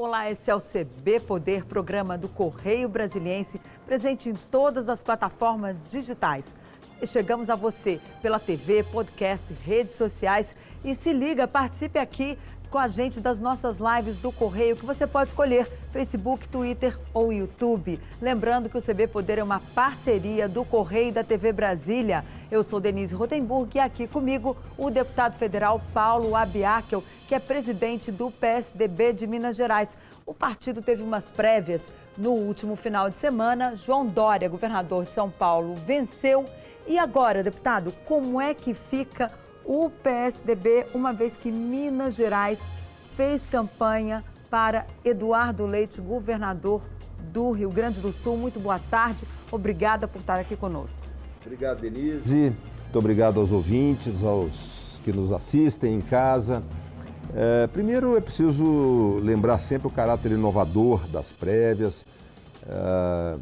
Olá, esse é o CB Poder, programa do Correio Brasiliense, presente em todas as plataformas digitais. E chegamos a você pela TV, podcast, redes sociais. E se liga, participe aqui com a gente das nossas lives do Correio, que você pode escolher Facebook, Twitter ou YouTube. Lembrando que o CB Poder é uma parceria do Correio e da TV Brasília. Eu sou Denise Rotenburg e aqui comigo o deputado federal Paulo Abiakel, que é presidente do PSDB de Minas Gerais. O partido teve umas prévias no último final de semana. João Dória, governador de São Paulo, venceu. E agora, deputado, como é que fica o PSDB, uma vez que Minas Gerais fez campanha para Eduardo Leite, governador do Rio Grande do Sul? Muito boa tarde. Obrigada por estar aqui conosco. Obrigado, Denise. Muito obrigado aos ouvintes, aos que nos assistem em casa. É, primeiro, é preciso lembrar sempre o caráter inovador das prévias. É,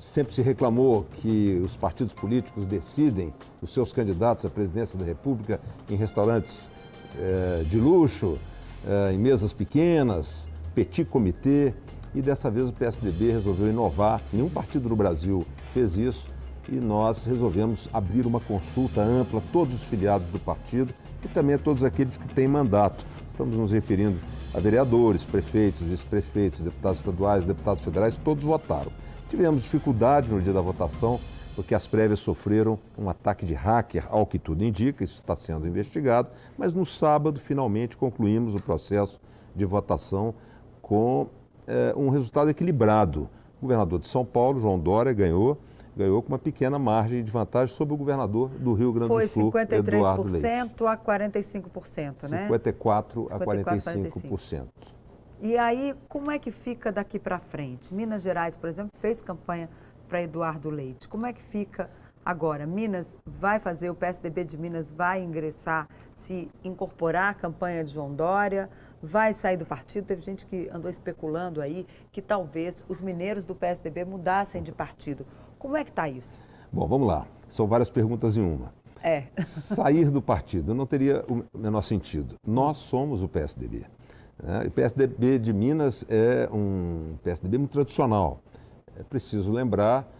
sempre se reclamou que os partidos políticos decidem os seus candidatos à presidência da República em restaurantes é, de luxo, é, em mesas pequenas, petit comitê. E dessa vez o PSDB resolveu inovar. Nenhum partido no Brasil fez isso e nós resolvemos abrir uma consulta ampla a todos os filiados do partido e também a todos aqueles que têm mandato. Estamos nos referindo a vereadores, prefeitos, vice-prefeitos, deputados estaduais, deputados federais, todos votaram. Tivemos dificuldade no dia da votação, porque as prévias sofreram um ataque de hacker, ao que tudo indica, isso está sendo investigado, mas no sábado, finalmente, concluímos o processo de votação com é, um resultado equilibrado. O governador de São Paulo, João Dória, ganhou ganhou com uma pequena margem de vantagem sobre o governador do Rio Grande Foi do Sul, Eduardo Leite. Foi 53% a 45%, né? 54 a 45%. 45%. E aí, como é que fica daqui para frente? Minas Gerais, por exemplo, fez campanha para Eduardo Leite. Como é que fica agora? Minas vai fazer, o PSDB de Minas vai ingressar, se incorporar à campanha de João Dória, vai sair do partido. Teve gente que andou especulando aí que talvez os mineiros do PSDB mudassem de partido. Como é que está isso? Bom, vamos lá. São várias perguntas em uma. É. Sair do partido não teria o menor sentido. Nós somos o PSDB. Né? O PSDB de Minas é um PSDB muito tradicional. É preciso lembrar,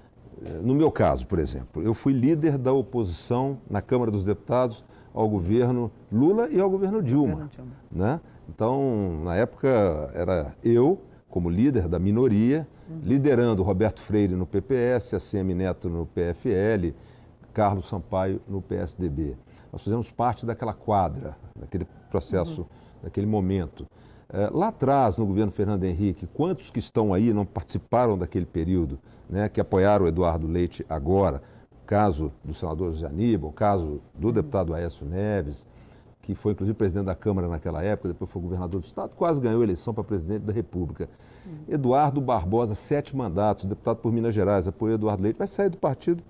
eh, no meu caso, por exemplo, eu fui líder da oposição na Câmara dos Deputados ao governo Lula e ao governo Dilma. Dilma. Né? Então, na época, era eu, como líder da minoria, uhum. liderando Roberto Freire no PPS, ACM Neto no PFL, Carlos Sampaio no PSDB. Nós fizemos parte daquela quadra, daquele processo, uhum. daquele momento. É, lá atrás, no governo Fernando Henrique, quantos que estão aí não participaram daquele período, né, que apoiaram o Eduardo Leite agora? Caso do senador José Aníbal, caso do uhum. deputado Aécio Neves, que foi inclusive presidente da Câmara naquela época, depois foi governador do Estado, quase ganhou a eleição para presidente da República. Uhum. Eduardo Barbosa, sete mandatos, deputado por Minas Gerais, apoiou Eduardo Leite, vai sair do partido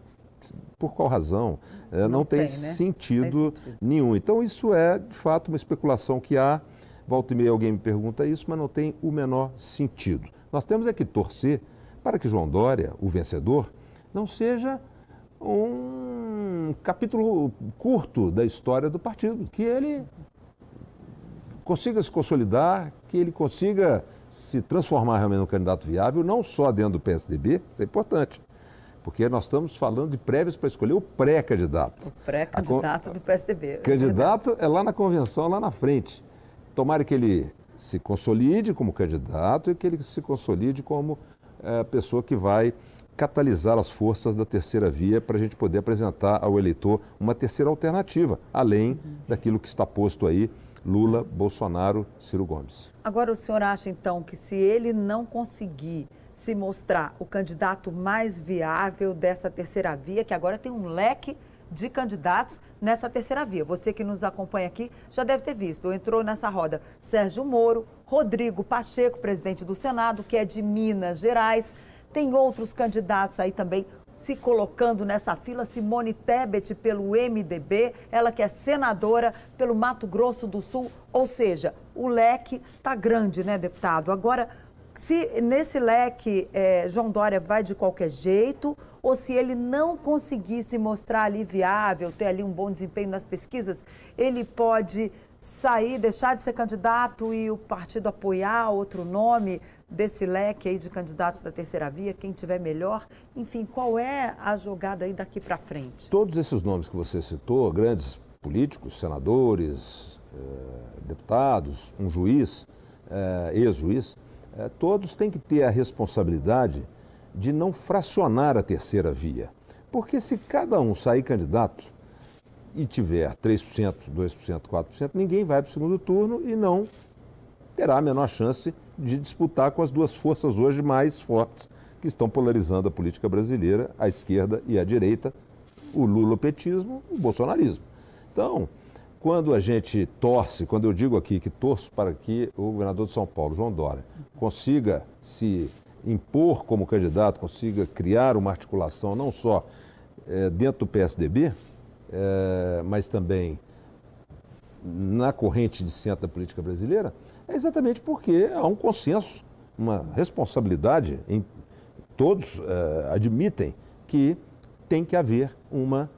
por qual razão? É, não, não, tem, tem né? sentido, sentido nenhum. Então, isso é, de fato, uma especulação que há. Volta e meia alguém me pergunta isso, mas não tem o menor sentido. Nós temos é que torcer para que João Dória, o vencedor, não seja um capítulo curto da história do partido, que ele consiga se consolidar, que ele consiga se transformar realmente num candidato viável, não só dentro do PSDB, isso é importante, porque nós estamos falando de prévias para escolher o pré-candidato. O pré-candidato do PSDB. É candidato é lá na convenção, lá na frente. Tomara que ele se consolide como candidato e que ele se consolide como é, pessoa que vai catalisar as forças da terceira via para a gente poder apresentar ao eleitor uma terceira alternativa, além uhum. daquilo que está posto aí, Lula, Bolsonaro, Ciro Gomes. Agora, o senhor acha então que se ele não conseguir se mostrar o candidato mais viável dessa terceira via, que agora tem um leque de candidatos nessa terceira via. Você que nos acompanha aqui já deve ter visto. Entrou nessa roda Sérgio Moro, Rodrigo Pacheco, presidente do Senado, que é de Minas Gerais, tem outros candidatos aí também se colocando nessa fila, Simone Tebet pelo MDB, ela que é senadora pelo Mato Grosso do Sul, ou seja, o leque está grande, né, deputado? Agora, se nesse leque é, João Dória vai de qualquer jeito ou se ele não conseguir se mostrar ali viável, ter ali um bom desempenho nas pesquisas, ele pode sair, deixar de ser candidato e o partido apoiar outro nome desse leque aí de candidatos da terceira via, quem tiver melhor. Enfim, qual é a jogada aí daqui para frente? Todos esses nomes que você citou, grandes políticos, senadores, eh, deputados, um juiz, eh, ex-juiz, eh, todos têm que ter a responsabilidade de não fracionar a terceira via. Porque se cada um sair candidato e tiver 3%, 2%, 4%, ninguém vai para o segundo turno e não terá a menor chance de disputar com as duas forças hoje mais fortes que estão polarizando a política brasileira, a esquerda e a direita, o lulopetismo o bolsonarismo. Então, quando a gente torce, quando eu digo aqui que torço para que o governador de São Paulo, João Dória, consiga se impor como candidato, consiga criar uma articulação não só é, dentro do PSDB, é, mas também na corrente de centro da política brasileira, é exatamente porque há um consenso, uma responsabilidade, em, todos é, admitem que tem que haver uma,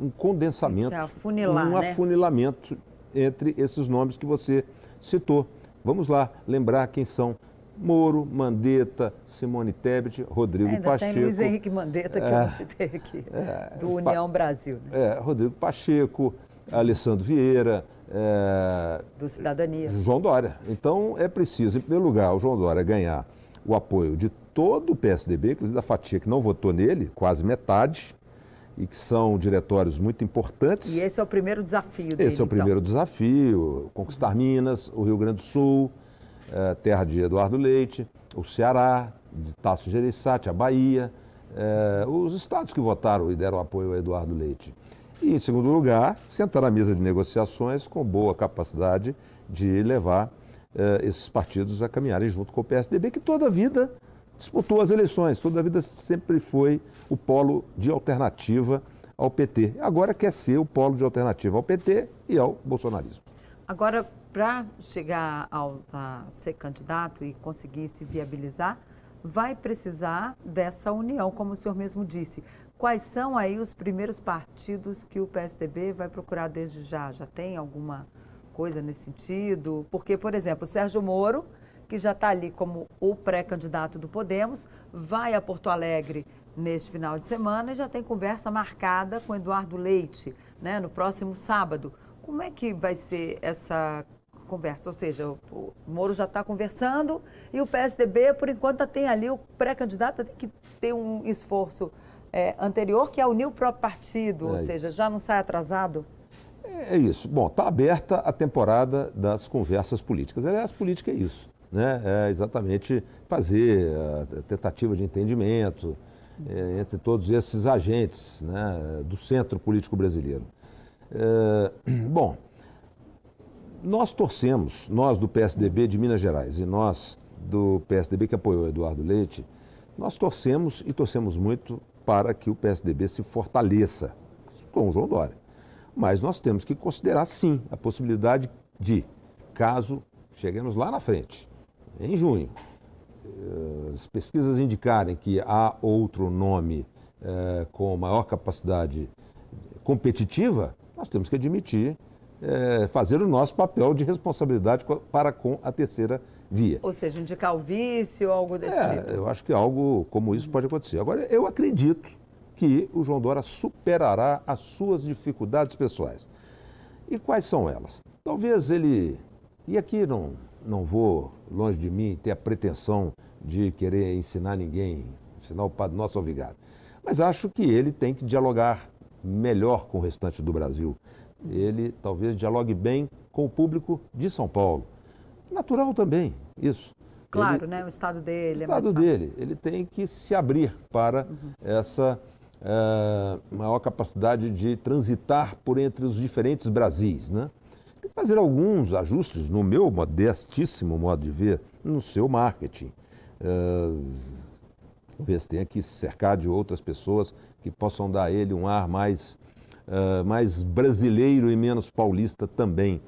um condensamento, afunilar, um né? afunilamento entre esses nomes que você citou. Vamos lá lembrar quem são Moro, Mandetta, Simone Tebet, Rodrigo Ainda Pacheco. Tem Luiz Henrique Mandetta, que é, eu citei aqui, é, do União Brasil. Né? É, Rodrigo Pacheco, Alessandro Vieira. É, do Cidadania. João Dória. Então é preciso, em primeiro lugar, o João Dória ganhar o apoio de todo o PSDB, inclusive da fatia que não votou nele, quase metade, e que são diretórios muito importantes. E esse é o primeiro desafio dele. Esse é o primeiro então. desafio: conquistar Minas, o Rio Grande do Sul é, terra de Eduardo Leite, o Ceará, de Tasso Gereissati, a Bahia, é, os estados que votaram e deram apoio a Eduardo Leite. E, em segundo lugar, sentar na mesa de negociações com boa capacidade de levar é, esses partidos a caminharem junto com o PSDB, que toda a vida disputou as eleições, toda a vida sempre foi o polo de alternativa ao PT. Agora quer ser o polo de alternativa ao PT e ao bolsonarismo. Agora, para chegar ao, a ser candidato e conseguir se viabilizar, vai precisar dessa união, como o senhor mesmo disse. Quais são aí os primeiros partidos que o PSDB vai procurar desde já? Já tem alguma coisa nesse sentido? Porque, por exemplo, o Sérgio Moro, que já está ali como o pré-candidato do Podemos, vai a Porto Alegre neste final de semana e já tem conversa marcada com Eduardo Leite, né, no próximo sábado. Como é que vai ser essa conversa, ou seja, o Moro já está conversando e o PSDB, por enquanto, tem ali o pré-candidato, tem que ter um esforço é, anterior, que é unir o próprio partido, é ou isso. seja, já não sai atrasado? É, é isso. Bom, está aberta a temporada das conversas políticas. Aliás, política é isso, né? É exatamente fazer a tentativa de entendimento é, entre todos esses agentes né, do centro político brasileiro. É, bom, nós torcemos, nós do PSDB de Minas Gerais e nós do PSDB que apoiou Eduardo Leite, nós torcemos e torcemos muito para que o PSDB se fortaleça com o João Dória. Mas nós temos que considerar, sim, a possibilidade de, caso cheguemos lá na frente, em junho, eh, as pesquisas indicarem que há outro nome eh, com maior capacidade competitiva, nós temos que admitir é, fazer o nosso papel de responsabilidade para com a terceira via. Ou seja, indicar o vício ou algo desse é, tipo. Eu acho que algo como isso pode acontecer. Agora, eu acredito que o João Dória superará as suas dificuldades pessoais. E quais são elas? Talvez ele. E aqui não, não vou, longe de mim, ter a pretensão de querer ensinar ninguém, ensinar o Padre Nosso ao Vigário. Mas acho que ele tem que dialogar melhor com o restante do Brasil ele talvez dialogue bem com o público de São Paulo. Natural também, isso. Claro, ele, né? O estado dele. O é estado é dele. Ele tem que se abrir para uhum. essa é, maior capacidade de transitar por entre os diferentes Brasis, né? Fazer alguns ajustes, no meu modestíssimo modo de ver, no seu marketing. É, talvez tenha que se cercar de outras pessoas que possam dar a ele um ar mais uh, mais brasileiro e menos paulista também.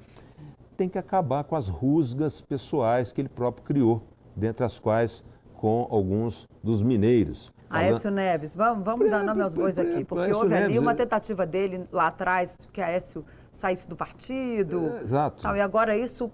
Tem que acabar com as rusgas pessoais que ele próprio criou dentre as quais com alguns dos mineiros. Aécio Neves, vamos, vamos dar nome aos bois aqui, porque Aécio houve Neves, ali uma tentativa dele lá atrás, que Aécio saísse do partido. É, exato. Tal, e agora isso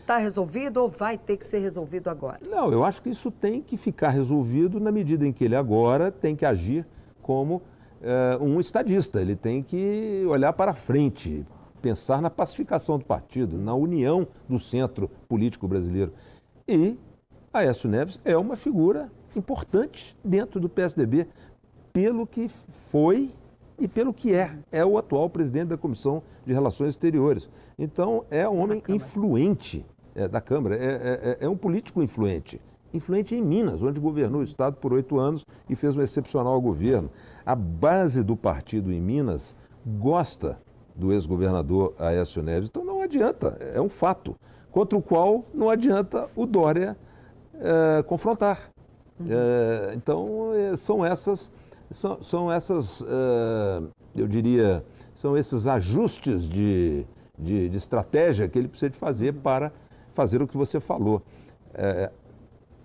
está resolvido ou vai ter que ser resolvido agora? Não, eu acho que isso tem que ficar resolvido na medida em que ele agora tem que agir como é, um estadista. Ele tem que olhar para frente, pensar na pacificação do partido, na união do centro político brasileiro. E Aécio Neves é uma figura importante dentro do PSDB, pelo que foi e pelo que é. É o atual presidente da Comissão de Relações Exteriores. Então, é um homem influente é, da Câmara, é, é, é, é um político influente. Influente em Minas, onde governou o Estado por oito anos e fez um excepcional governo. A base do partido em Minas gosta do ex-governador Aécio Neves. Então não adianta, é um fato, contra o qual não adianta o Dória é, confrontar. Uhum. É, então é, são essas, são, são essas, é, eu diria, são esses ajustes de, de, de, estratégia que ele precisa de fazer para fazer o que você falou. É,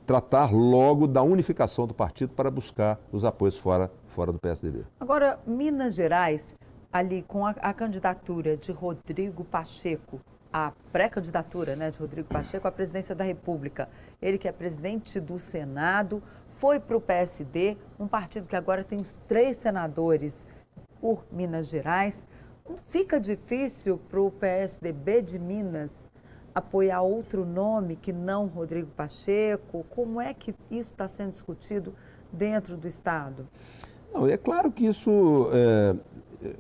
tratar logo da unificação do partido para buscar os apoios fora, fora do PSDB. Agora, Minas Gerais, ali com a, a candidatura de Rodrigo Pacheco, a pré-candidatura né, de Rodrigo Pacheco à presidência da República. Ele que é presidente do Senado, foi para o PSD, um partido que agora tem os três senadores por Minas Gerais. Fica difícil para o PSDB de Minas apoiar outro nome que não Rodrigo Pacheco? Como é que isso está sendo discutido dentro do Estado? Não, é claro que isso é,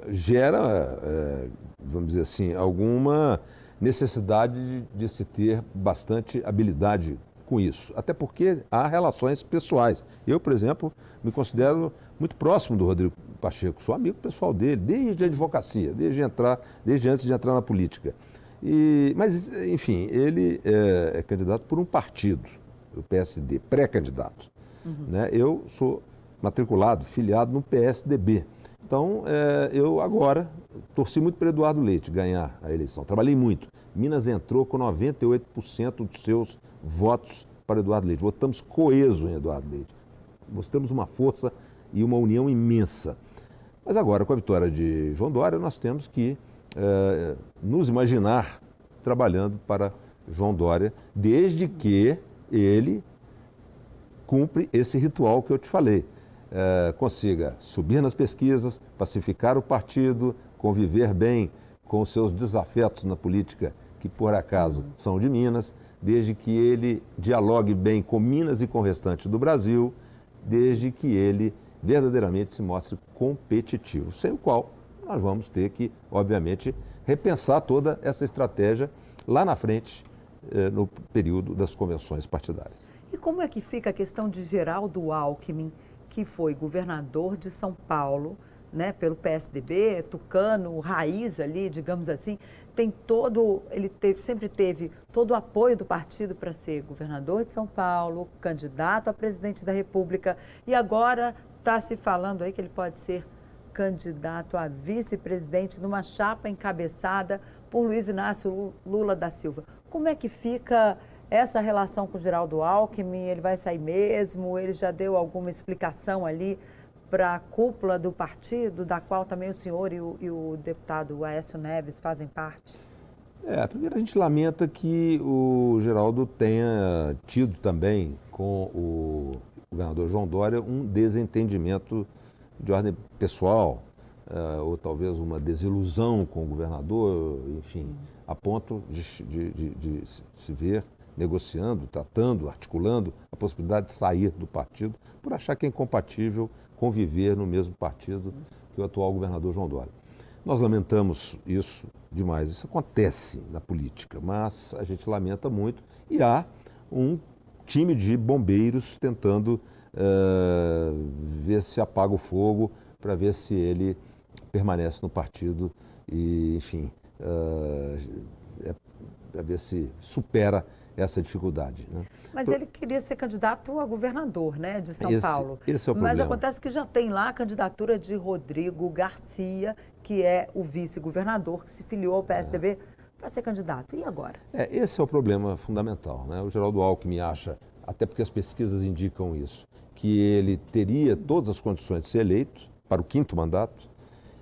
gera, é, vamos dizer assim, alguma necessidade de, de, se ter bastante habilidade com isso. Até porque há relações pessoais. Eu, por exemplo, me considero muito próximo do Rodrigo Pacheco, sou amigo pessoal dele, desde a advocacia, desde, entrar, desde antes de entrar na política. E, mas, enfim, ele é, é candidato por um partido, o PSD, pré-candidato. Uhum. Né? Eu sou matriculado, filiado no PSDB. Então, é, eu agora torci muito para Eduardo Leite ganhar a eleição. Trabalhei muito. Minas entrou com 98% dos seus votos para Eduardo Leite. Votamos coeso em Eduardo Leite. Mostramos uma força e uma união imensa. Mas agora, com a vitória de João Dória, nós temos que é, nos imaginar trabalhando para João Dória, desde que ele cumpre esse ritual que eu te falei eh, consiga subir nas pesquisas, pacificar o partido, conviver bem com seus desafetos na política, que por acaso são de Minas, desde que ele dialogue bem com Minas e com o restante do Brasil, desde que ele verdadeiramente se mostre competitivo, sem o qual nós vamos ter que, obviamente, repensar toda essa estratégia lá na frente, eh, no período das convenções partidárias. E como é que fica a questão de Geraldo Alckmin? que foi governador de São Paulo, né, pelo PSDB, tucano, raiz ali, digamos assim, tem todo, ele teve, sempre teve todo o apoio do partido para ser governador de São Paulo, candidato a presidente da República, e agora está se falando aí que ele pode ser candidato a vice-presidente numa chapa encabeçada por Luiz Inácio Lula da Silva. Como é que fica essa relação com o Geraldo Alckmin, ele vai sair mesmo? Ele já deu alguma explicação ali para a cúpula do partido, da qual também o senhor e o, e o deputado Aécio Neves fazem parte? É, primeiro a gente lamenta que o Geraldo tenha tido também com o governador João Dória um desentendimento de ordem pessoal, uh, ou talvez uma desilusão com o governador, enfim, a ponto de, de, de, de se ver negociando, tratando, articulando a possibilidade de sair do partido por achar que é incompatível conviver no mesmo partido que o atual governador João Dória. Nós lamentamos isso demais. Isso acontece na política, mas a gente lamenta muito e há um time de bombeiros tentando uh, ver se apaga o fogo para ver se ele permanece no partido e, enfim, uh, é, para ver se supera essa dificuldade. Né? Mas ele queria ser candidato a governador né, de São esse, Paulo. Esse é o Mas problema. acontece que já tem lá a candidatura de Rodrigo Garcia, que é o vice-governador, que se filiou ao PSDB é. para ser candidato. E agora? É, esse é o problema fundamental. Né? O Geraldo Alckmin acha até porque as pesquisas indicam isso, que ele teria todas as condições de ser eleito para o quinto mandato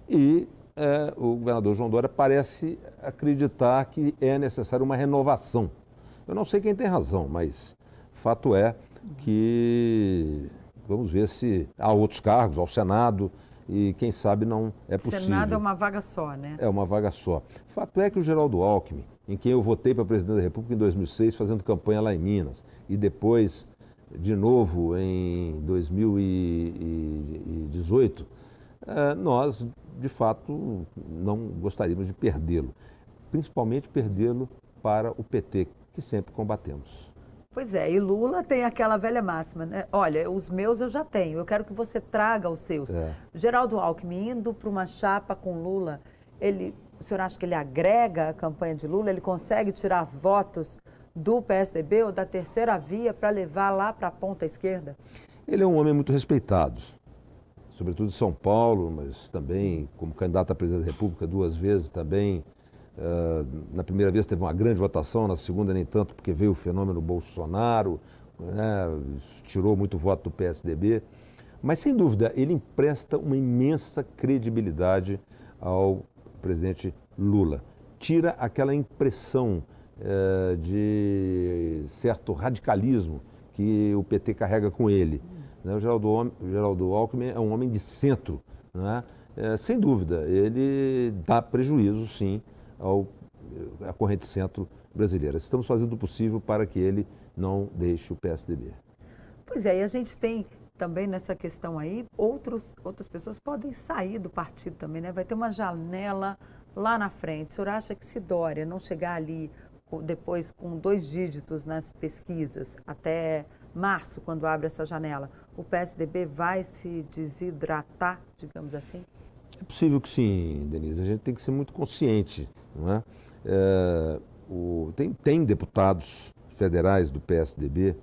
e é, o governador João Dória parece acreditar que é necessária uma renovação. Eu não sei quem tem razão, mas fato é que vamos ver se há outros cargos, ao Senado, e quem sabe não é possível. Senado é uma vaga só, né? É uma vaga só. Fato é que o Geraldo Alckmin, em quem eu votei para presidente da República em 2006, fazendo campanha lá em Minas, e depois, de novo, em 2018, eh, nós, de fato, não gostaríamos de perdê-lo. Principalmente perdê-lo para o PT, que sempre combatemos. Pois é, e Lula tem aquela velha máxima, né? Olha, os meus eu já tenho, eu quero que você traga os seus. É. Geraldo Alckmin indo para uma chapa com Lula, ele, o senhor acha que ele agrega a campanha de Lula? Ele consegue tirar votos do PSDB ou da terceira via para levar lá para a ponta esquerda? Ele é um homem muito respeitado, sobretudo em São Paulo, mas também como candidato a presidente da República duas vezes também Uh, na primeira vez teve uma grande votação, na segunda nem tanto, porque veio o fenômeno Bolsonaro, né, tirou muito voto do PSDB. Mas, sem dúvida, ele empresta uma imensa credibilidade ao presidente Lula. Tira aquela impressão uh, de certo radicalismo que o PT carrega com ele. Né? O, Geraldo, o Geraldo Alckmin é um homem de centro. Né? É, sem dúvida, ele dá prejuízo, sim, ao, à eh, corrente centro brasileira. Estamos fazendo o possível para que ele não deixe o PSDB. Pois é, e a gente tem também nessa questão aí, outros, outras pessoas podem sair do partido também, né? Vai ter uma janela lá na frente. O senhor acha que se Dória não chegar ali depois com dois dígitos nas pesquisas até março, quando abre essa janela, o PSDB vai se desidratar, digamos assim? É possível que sim, Denise. A gente tem que ser muito consciente. É? É, o, tem, tem deputados federais do PSDB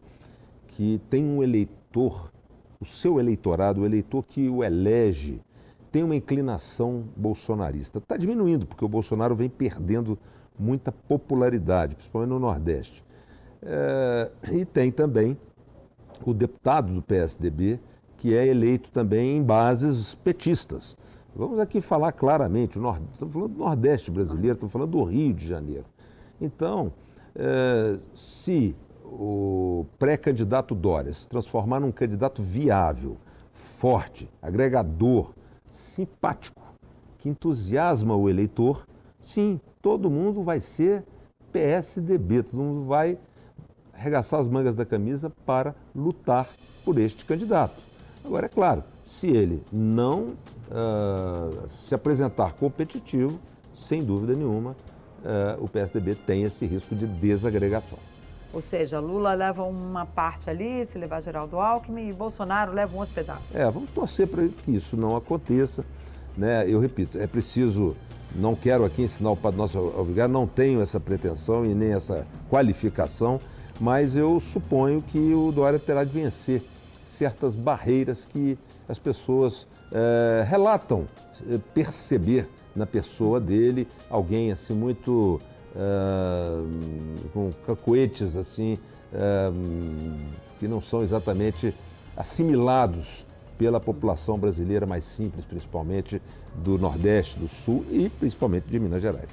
que tem um eleitor, o seu eleitorado, o eleitor que o elege, tem uma inclinação bolsonarista. Está diminuindo, porque o Bolsonaro vem perdendo muita popularidade, principalmente no Nordeste. É, e tem também o deputado do PSDB, que é eleito também em bases petistas. Vamos aqui falar claramente, estamos falando do Nordeste brasileiro, estamos falando do Rio de Janeiro. Então, é, se o pré-candidato Dória se transformar num candidato viável, forte, agregador, simpático, que entusiasma o eleitor, sim, todo mundo vai ser PSDB, todo mundo vai arregaçar as mangas da camisa para lutar por este candidato. Agora, é claro, se ele não uh, se apresentar competitivo, sem dúvida nenhuma, uh, o PSDB tem esse risco de desagregação. Ou seja, Lula leva uma parte ali, se levar Geraldo Alckmin, e Bolsonaro leva um outro pedaço. É, vamos torcer para que isso não aconteça. Né? Eu repito, é preciso, não quero aqui ensinar o Padre Nosso Alvigar, não tenho essa pretensão e nem essa qualificação, mas eu suponho que o Dória terá de vencer certas barreiras que as pessoas é, relatam eh, perceber na pessoa dele alguém assim muito é, com cacoetes assim é, que não são exatamente assimilados pela população brasileira mais simples, principalmente do Nordeste, do Sul e principalmente de Minas Gerais.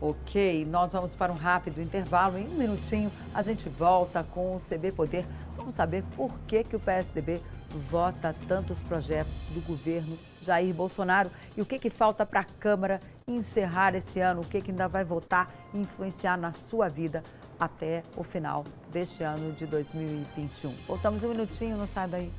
Ok, nós vamos para um rápido intervalo. Em um minutinho a gente volta com o CB Poder. Vamos saber por que, que o PSDB vota tantos projetos do governo Jair Bolsonaro e o que, que falta para a Câmara encerrar esse ano, o que, que ainda vai votar e influenciar na sua vida até o final deste ano de 2021. Voltamos um minutinho, não sai daí.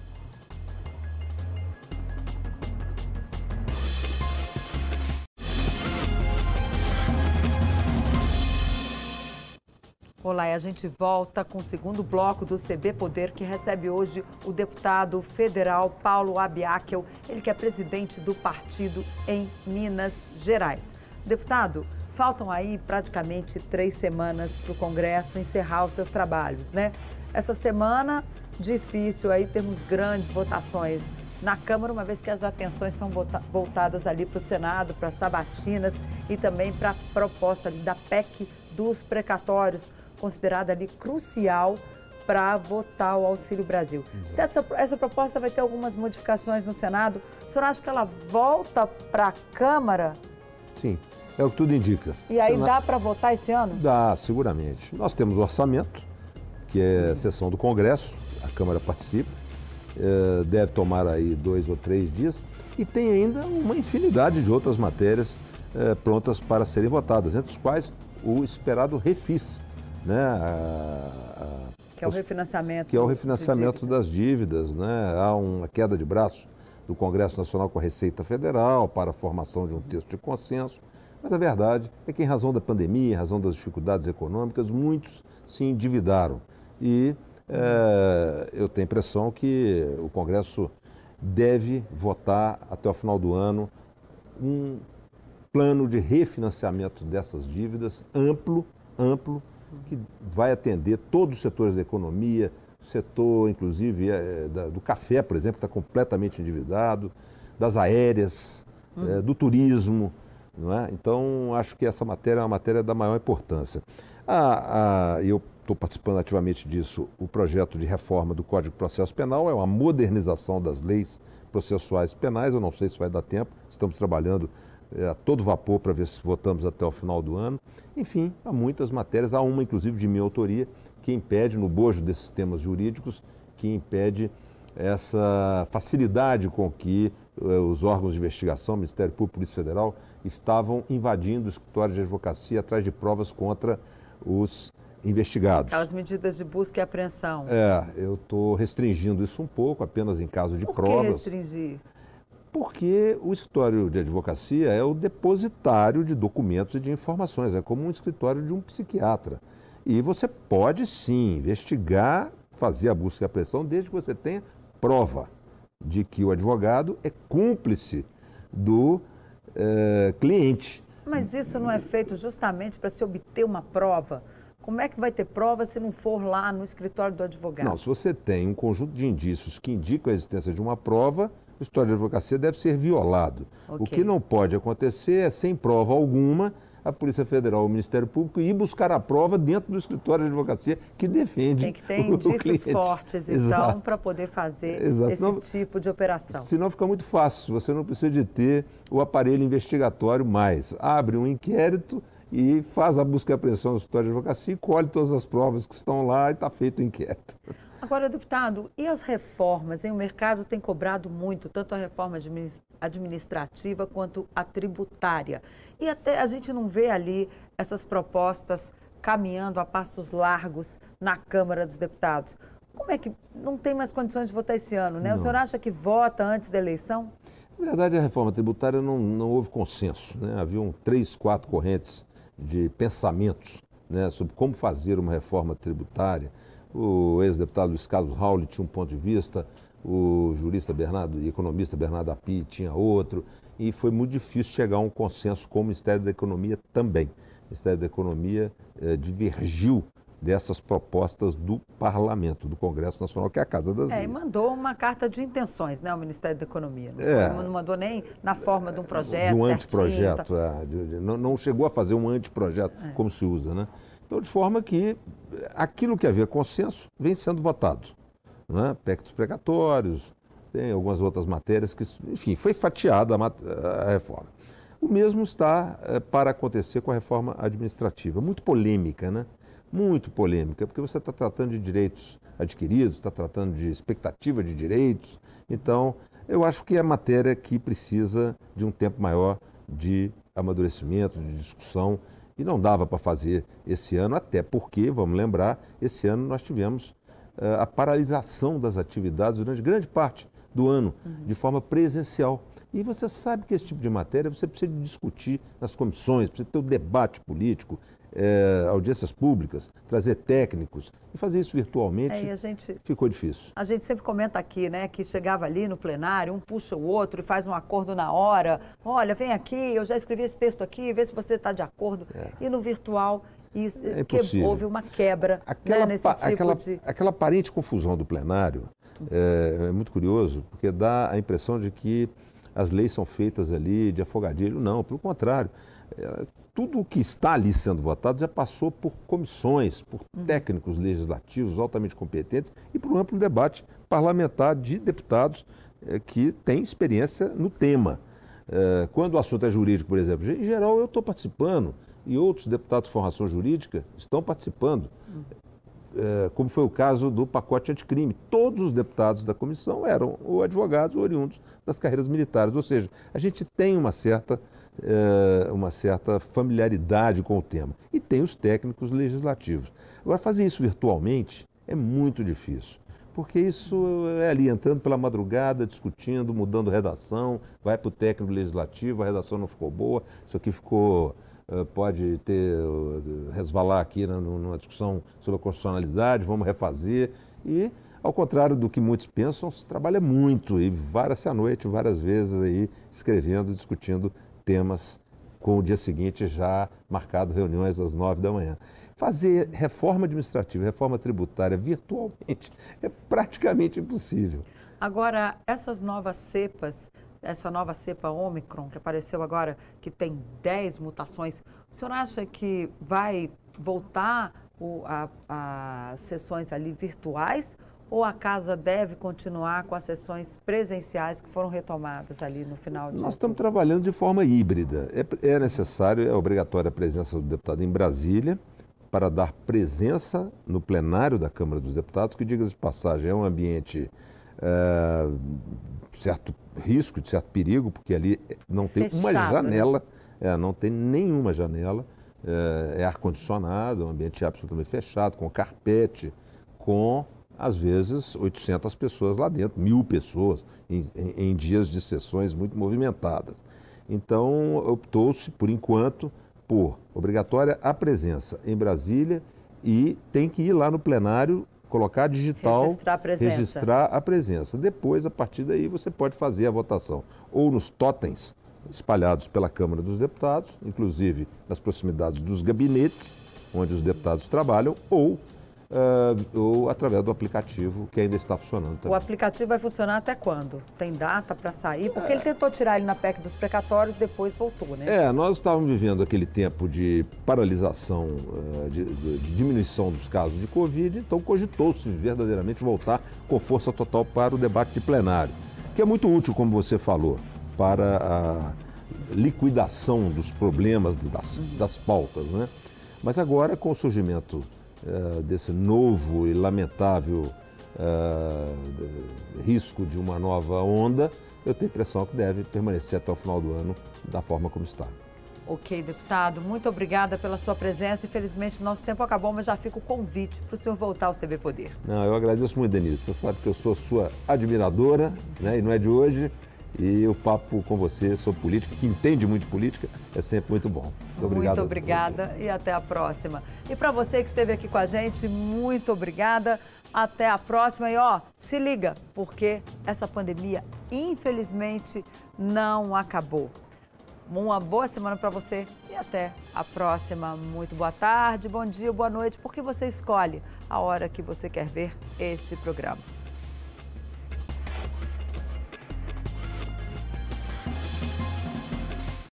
E a gente volta com o segundo bloco do CB Poder, que recebe hoje o deputado federal Paulo Abiakel, ele que é presidente do partido em Minas Gerais. Deputado, faltam aí praticamente três semanas para o Congresso encerrar os seus trabalhos, né? Essa semana, difícil aí termos grandes votações na Câmara, uma vez que as atenções estão voltadas ali para o Senado, para sabatinas e também para a proposta da PEC dos precatórios considerada ali crucial para votar o Auxílio Brasil. Se essa, essa proposta vai ter algumas modificações no Senado, o senhor acha que ela volta para a Câmara? Sim, é o que tudo indica. E aí Senado... dá para votar esse ano? Dá, seguramente. Nós temos o orçamento, que é a sessão do Congresso, a Câmara participa, é, deve tomar aí dois ou três dias, e tem ainda uma infinidade de outras matérias é, prontas para serem votadas, entre os quais o esperado refis, né? A, a, que é o refinanciamento. Que é o refinanciamento das dívidas, né? Há uma queda de braço do Congresso Nacional com a Receita Federal para a formação de um texto de consenso. Mas a verdade é que, em razão da pandemia, em razão das dificuldades econômicas, muitos se endividaram. E é, eu tenho a impressão que o Congresso deve votar até o final do ano um plano de refinanciamento dessas dívidas amplo, amplo, que vai atender todos os setores da economia, setor, inclusive, é, da, do café, por exemplo, está completamente endividado, das aéreas, hum. é, do turismo. Não é? Então, acho que essa matéria é uma matéria da maior importância. Ah, ah, eu estou participando ativamente disso. O projeto de reforma do Código de Processo Penal é uma modernização das leis processuais penais. Eu não sei se vai dar tempo, estamos trabalhando é, a todo vapor para ver se votamos até o final do ano. Enfim, há muitas matérias, há uma inclusive de minha autoria, que impede, no bojo desses temas jurídicos, que impede essa facilidade com que eh, os órgãos de investigação, Ministério Público e Polícia Federal, estavam invadindo o escritório de advocacia atrás de provas contra os investigados. Aquelas medidas de busca e apreensão. É, eu estou restringindo isso um pouco, apenas em caso de Por provas. Que restringir? Porque o escritório de advocacia é o depositário de documentos e de informações, é como um escritório de um psiquiatra. E você pode sim investigar, fazer a busca e a pressão, desde que você tenha prova de que o advogado é cúmplice do é, cliente. Mas isso não é feito justamente para se obter uma prova? Como é que vai ter prova se não for lá no escritório do advogado? Não, se você tem um conjunto de indícios que indicam a existência de uma prova, o escritório de advocacia deve ser violado. Okay. O que não pode acontecer é, sem prova alguma, a Polícia Federal ou o Ministério Público ir buscar a prova dentro do escritório de advocacia que defende Tem que ter indícios fortes, então, para poder fazer Exato. esse tipo de operação. Senão fica muito fácil, você não precisa de ter o aparelho investigatório mais. Abre um inquérito e faz a busca e apreensão no escritório de advocacia e colhe todas as provas que estão lá e está feito o inquérito. Agora, deputado, e as reformas? Hein? O mercado tem cobrado muito, tanto a reforma administrativa quanto a tributária. E até a gente não vê ali essas propostas caminhando a passos largos na Câmara dos Deputados. Como é que não tem mais condições de votar esse ano, né? Não. O senhor acha que vota antes da eleição? Na verdade, a reforma tributária não, não houve consenso. Né? Haviam três, quatro correntes de pensamentos né, sobre como fazer uma reforma tributária o ex-deputado Luiz Carlos Raul tinha um ponto de vista, o jurista Bernardo e economista Bernardo Api tinha outro, e foi muito difícil chegar a um consenso com o Ministério da Economia também. O Ministério da Economia eh, divergiu dessas propostas do Parlamento, do Congresso Nacional, que é a Casa das é, Leis. E mandou uma carta de intenções, né, ao Ministério da Economia. Não, é, foi, não mandou nem na forma de um projeto. De um anteprojeto, é, de, de, não, não, chegou a fazer um anteprojeto, é. como se usa, né? Então, de forma que aquilo que havia consenso vem sendo votado. Né? Pectos precatórios, tem algumas outras matérias que, enfim, foi fatiada a, a reforma. O mesmo está é, para acontecer com a reforma administrativa. Muito polêmica, né? Muito polêmica, porque você está tratando de direitos adquiridos, está tratando de expectativa de direitos. Então, eu acho que é matéria que precisa de um tempo maior de amadurecimento, de discussão e não dava para fazer esse ano, até porque, vamos lembrar, esse ano nós tivemos uh, a paralisação das atividades durante grande parte do ano, uhum. de forma presencial. E você sabe que esse tipo de matéria você precisa discutir nas comissões, precisa ter o um debate político, é, audiências públicas, trazer técnicos e fazer isso virtualmente é, gente, ficou difícil. A gente sempre comenta aqui, né, que chegava ali no plenário, um puxa o outro e faz um acordo na hora. Olha, vem aqui, eu já escrevi esse texto aqui, vê se você está de acordo. É. E no virtual isso, é que houve uma quebra né, aquela, né, nesse tipo aquela, de... Aquela aparente confusão do plenário é, é, muito curioso, porque dá a impressão de que as leis são feitas ali de afogadilho. Não, pelo contrário É, tudo o que está ali sendo votado já passou por comissões, por uhum. técnicos legislativos altamente competentes e por um amplo debate parlamentar de deputados é, que têm experiência no tema. É, quando o assunto é jurídico, por exemplo, em geral eu estou participando e outros deputados de formação jurídica estão participando. Uhum. É, como foi o caso do pacote anticrime. Todos os deputados da comissão eram ou advogados ou oriundos das carreiras militares. Ou seja, a gente tem uma certa, é, uma certa familiaridade com o tema. E tem os técnicos legislativos. Agora, fazer isso virtualmente é muito difícil. Porque isso é ali, entrando pela madrugada, discutindo, mudando redação, vai para o técnico legislativo, a redação não ficou boa, isso aqui ficou eh, pode ter eh, resvalar aqui numa discussão sobre a constitucionalidade, vamos refazer. E, ao contrário do que muitos pensam, se trabalha muito e várias à noite, várias vezes aí, escrevendo, discutindo temas com o dia seguinte já marcado reuniões às nove da manhã. Fazer reforma administrativa, reforma tributária virtualmente é praticamente impossível. Agora, essas novas cepas essa nova cepa Omicron que apareceu agora, que tem 10 mutações, o senhor acha que vai voltar o, a, a sessões ali virtuais ou a casa deve continuar com as sessões presenciais que foram retomadas ali no final de Nós estamos trabalhando de forma híbrida. É, é necessário, é obrigatória a presença do deputado em Brasília para dar presença no plenário da Câmara dos Deputados, que, diga de passagem, é um ambiente é, certo risco, de certo perigo, porque ali não tem Fechado, uma né? janela, né? é, não tem nenhuma janela, é, é ar-condicionado, é um ambiente absolutamente fechado, com carpete, com, às vezes, 800 pessoas lá dentro, mil pessoas, em, em, em dias de sessões muito movimentadas. Então, optou-se, por enquanto, por obrigatória a presença em Brasília e tem que ir lá no plenário colocar digital, registrar a, registrar a presença. Depois, a partir daí, você pode fazer a votação ou nos totens espalhados pela Câmara dos Deputados, inclusive nas proximidades dos gabinetes onde os deputados trabalham, ou uh, ou através do aplicativo que ainda está funcionando. Também. O aplicativo vai funcionar até quando? Tem data para sair? Porque é. ele tentou tirar ele na PEC dos precatórios, depois voltou, né? É, nós estávamos vivendo aquele tempo de paralisação, uh, de, de, de, diminuição dos casos de Covid, então cogitou-se verdadeiramente voltar com força total para o debate de plenário, que é muito útil, como você falou, para a liquidação dos problemas das, das pautas, né? Mas agora, com o surgimento uh, desse novo e lamentável uh, risco de uma nova onda, eu tenho a impressão que deve permanecer até o final do ano da forma como está. Ok, deputado, muito obrigada pela sua presença. Infelizmente, nosso tempo acabou, mas já fica o convite para o senhor voltar ao CB Poder. Não, eu agradeço muito, Denise. Você sabe que eu sou sua admiradora, né? e não é de hoje. E o papo com você sobre política, que entende muito de política, é sempre muito bom. Muito obrigado. Muito obrigada e até a próxima. E para você que esteve aqui com a gente, muito obrigada. Até a próxima. E ó, se liga, porque essa pandemia, infelizmente, não acabou. Uma boa semana para você e até a próxima. Muito boa tarde, bom dia, boa noite, porque você escolhe a hora que você quer ver este programa.